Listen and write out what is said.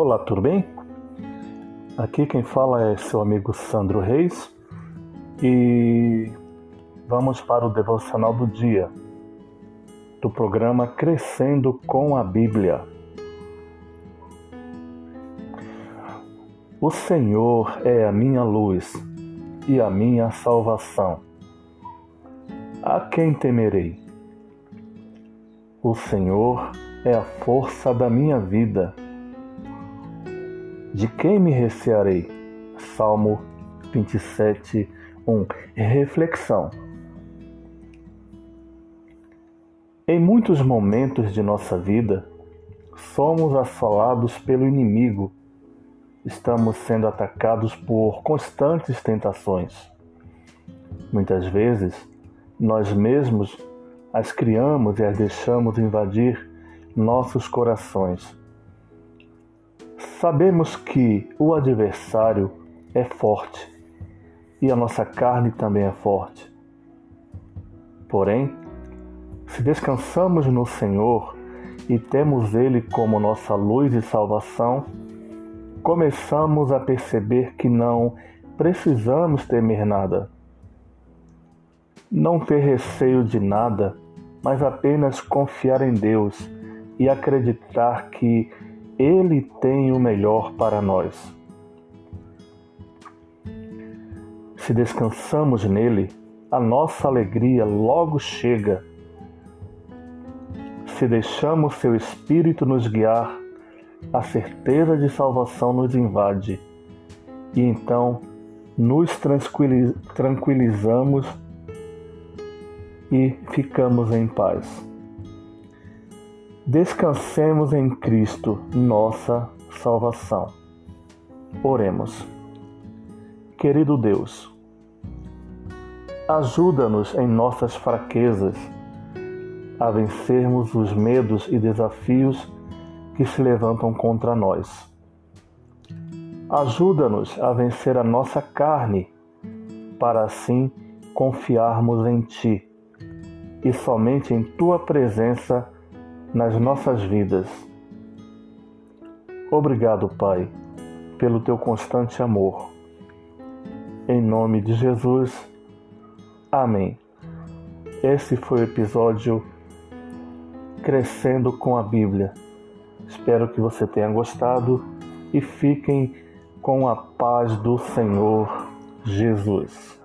Olá, tudo bem? Aqui quem fala é seu amigo Sandro Reis e vamos para o devocional do dia do programa Crescendo com a Bíblia. O Senhor é a minha luz e a minha salvação. A quem temerei? O Senhor é a força da minha vida. De quem me recearei? Salmo 27, 1. Reflexão. Em muitos momentos de nossa vida, somos assolados pelo inimigo. Estamos sendo atacados por constantes tentações. Muitas vezes, nós mesmos as criamos e as deixamos invadir nossos corações. Sabemos que o adversário é forte e a nossa carne também é forte. Porém, se descansamos no Senhor e temos Ele como nossa luz e salvação, começamos a perceber que não precisamos temer nada. Não ter receio de nada, mas apenas confiar em Deus e acreditar que Ele tem o melhor para nós. Se descansamos nele, a nossa alegria logo chega. Se deixamos seu Espírito nos guiar, a certeza de salvação nos invade e então nos tranquilizamos e ficamos em paz. Descansemos em Cristo, nossa salvação. Oremos. Querido Deus, ajuda-nos em nossas fraquezas a vencermos os medos e desafios que se levantam contra nós. Ajuda-nos a vencer a nossa carne, para assim confiarmos em Ti e somente em Tua presença nas nossas vidas. Obrigado, Pai, pelo teu constante amor. Em nome de Jesus, amém. Esse foi o episódio Crescendo com a Bíblia. Espero que você tenha gostado e fiquem com a paz do Senhor Jesus.